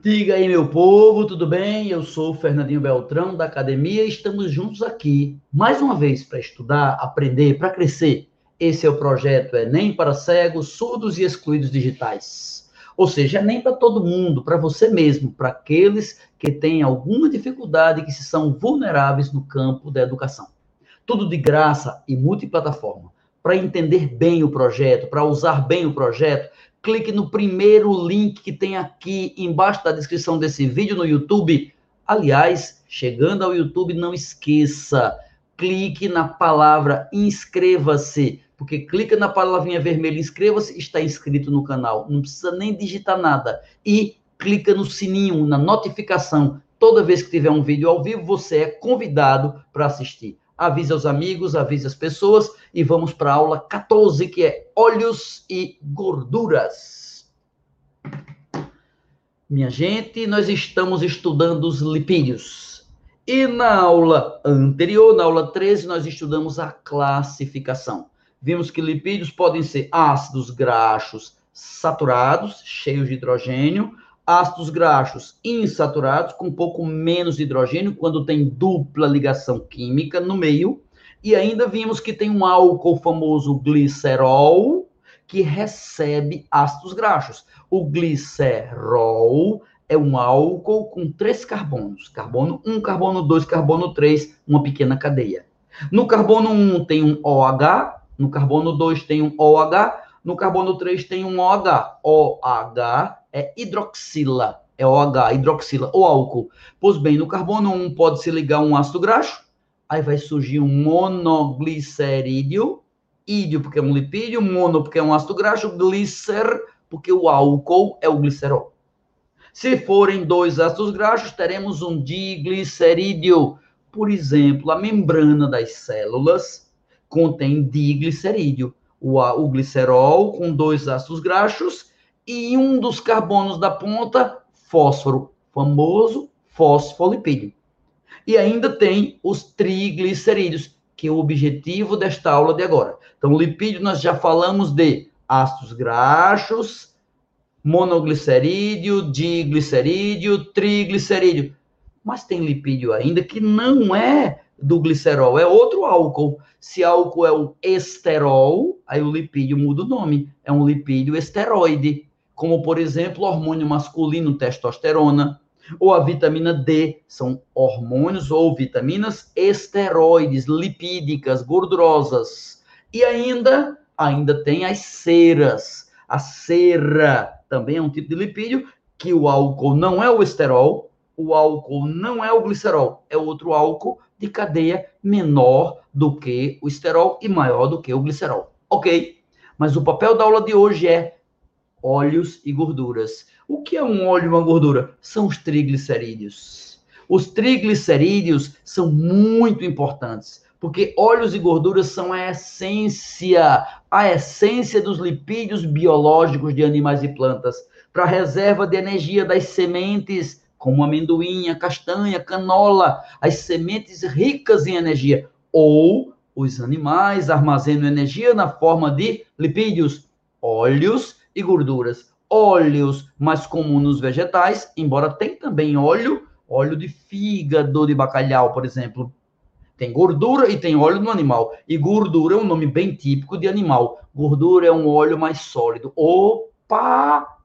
Diga aí, meu povo, tudo bem? Eu sou o Fernandinho Beltrão, da academia, e estamos juntos aqui, mais uma vez, para estudar, aprender, para crescer. Esse é o projeto Enem para cegos, surdos e excluídos digitais. Ou seja, Enem para todo mundo, para você mesmo, para aqueles que têm alguma dificuldade, que se são vulneráveis no campo da educação. Tudo de graça e multiplataforma. Para entender bem o projeto, para usar bem o projeto, clique no primeiro link que tem aqui embaixo da descrição desse vídeo no YouTube. Aliás, chegando ao YouTube, não esqueça, clique na palavra inscreva-se, porque clica na palavrinha vermelha inscreva-se, está inscrito no canal, não precisa nem digitar nada. E clica no sininho, na notificação. Toda vez que tiver um vídeo ao vivo, você é convidado para assistir avise aos amigos, avise as pessoas e vamos para a aula 14, que é óleos e gorduras. Minha gente, nós estamos estudando os lipídios. E na aula anterior, na aula 13, nós estudamos a classificação. Vimos que lipídios podem ser ácidos graxos saturados, cheios de hidrogênio, ácidos graxos insaturados, com um pouco menos de hidrogênio, quando tem dupla ligação química no meio. E ainda vimos que tem um álcool famoso glicerol, que recebe ácidos graxos. O glicerol é um álcool com três carbonos: carbono 1, carbono 2, carbono 3, uma pequena cadeia. No carbono 1 tem um OH, no carbono 2 tem um OH, no carbono 3 tem um OH. OH é hidroxila, é OH, hidroxila, ou álcool. Pois bem, no carbono 1 pode se ligar um ácido graxo, aí vai surgir um monoglicerídeo, ídio porque é um lipídio, mono porque é um ácido graxo, glicer porque o álcool é o glicerol. Se forem dois ácidos graxos, teremos um diglicerídeo. Por exemplo, a membrana das células contém diglicerídeo. O, o glicerol com dois ácidos graxos e um dos carbonos da ponta, fósforo, famoso fosfolipídio. E ainda tem os triglicerídeos, que é o objetivo desta aula de agora. Então, lipídio nós já falamos de ácidos graxos, monoglicerídeo, diglicerídeo, triglicerídeo. Mas tem lipídio ainda que não é do glicerol, é outro álcool. Se álcool é o esterol, aí o lipídio muda o nome, é um lipídio esteroide como por exemplo o hormônio masculino testosterona, ou a vitamina D, são hormônios ou vitaminas esteroides, lipídicas, gordurosas. E ainda, ainda tem as ceras. A cera também é um tipo de lipídio, que o álcool não é o esterol, o álcool não é o glicerol, é outro álcool de cadeia menor do que o esterol e maior do que o glicerol. Ok? Mas o papel da aula de hoje é óleos e gorduras. O que é um óleo e uma gordura? São os triglicerídeos. Os triglicerídeos são muito importantes, porque óleos e gorduras são a essência, a essência dos lipídios biológicos de animais e plantas, para a reserva de energia das sementes, como amendoim, castanha, canola, as sementes ricas em energia, ou os animais armazenam energia na forma de lipídios, óleos e gorduras. Óleos mais comuns nos vegetais, embora tem também óleo, óleo de fígado de bacalhau, por exemplo. Tem gordura e tem óleo no animal. E gordura é um nome bem típico de animal. Gordura é um óleo mais sólido. Opa!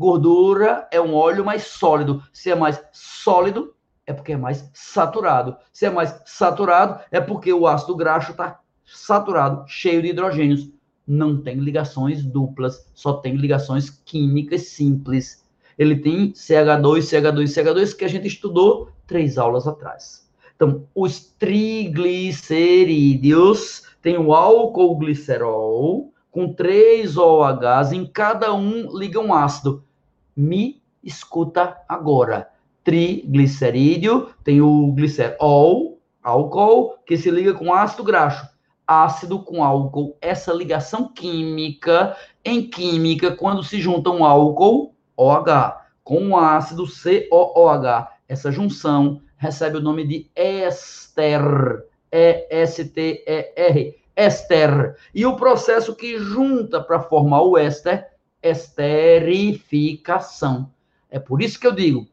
Gordura é um óleo mais sólido. Se é mais sólido, é porque é mais saturado. Se é mais saturado, é porque o ácido graxo está saturado, cheio de hidrogênios não tem ligações duplas, só tem ligações químicas simples. Ele tem CH2, CH2, CH2 que a gente estudou três aulas atrás. Então, os triglicerídeos têm o álcool glicerol com três OHs, em cada um liga um ácido. Me escuta agora. Triglicerídeo tem o glicerol, álcool, que se liga com ácido graxo ácido com álcool, essa ligação química, em química, quando se junta um álcool, OH, com um ácido COOH, essa junção recebe o nome de éster, E-S-T-E-R, éster. E o processo que junta para formar o éster, esterificação. É por isso que eu digo,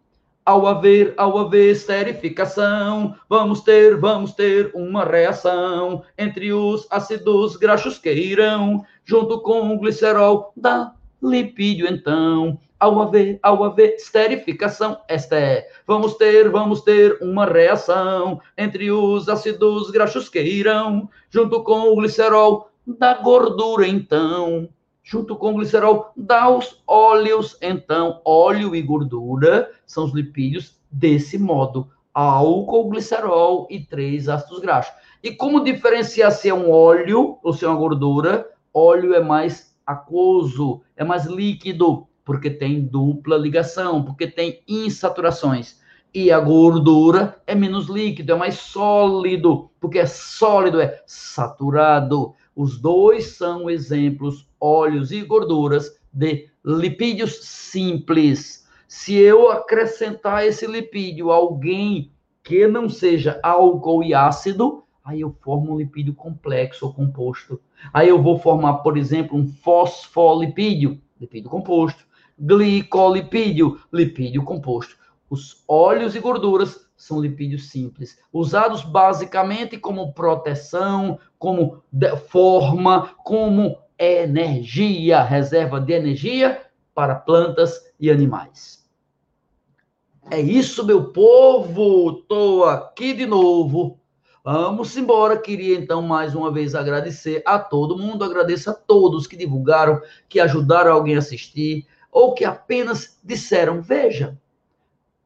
ao haver, ao haver esterificação, vamos ter, vamos ter uma reação entre os ácidos graxos que irão, junto com o glicerol da lipídio, então. Ao haver, ao haver esterificação, esta é, vamos ter, vamos ter uma reação entre os ácidos graxos que irão, junto com o glicerol da gordura, então junto com o glicerol, dá os óleos. Então, óleo e gordura são os lipídios desse modo: álcool, glicerol e três ácidos graxos. E como diferenciar se é um óleo ou se é uma gordura? Óleo é mais aquoso, é mais líquido, porque tem dupla ligação, porque tem insaturações. E a gordura é menos líquido, é mais sólido, porque é sólido, é saturado. Os dois são exemplos, óleos e gorduras, de lipídios simples. Se eu acrescentar esse lipídio a alguém que não seja álcool e ácido, aí eu formo um lipídio complexo ou composto. Aí eu vou formar, por exemplo, um fosfolipídio, lipídio composto, glicolipídio, lipídio composto. Os óleos e gorduras são lipídios simples, usados basicamente como proteção, como forma, como energia, reserva de energia para plantas e animais. É isso, meu povo. Estou aqui de novo. Vamos embora. Queria então mais uma vez agradecer a todo mundo. Agradeço a todos que divulgaram, que ajudaram alguém a assistir ou que apenas disseram: veja,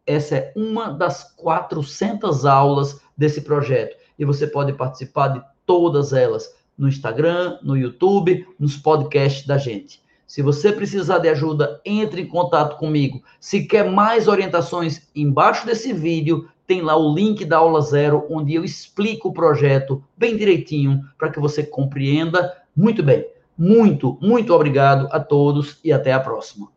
essa é uma das 400 aulas desse projeto. E você pode participar de todas elas no Instagram, no YouTube, nos podcasts da gente. Se você precisar de ajuda, entre em contato comigo. Se quer mais orientações, embaixo desse vídeo tem lá o link da aula zero, onde eu explico o projeto bem direitinho para que você compreenda muito bem. Muito, muito obrigado a todos e até a próxima.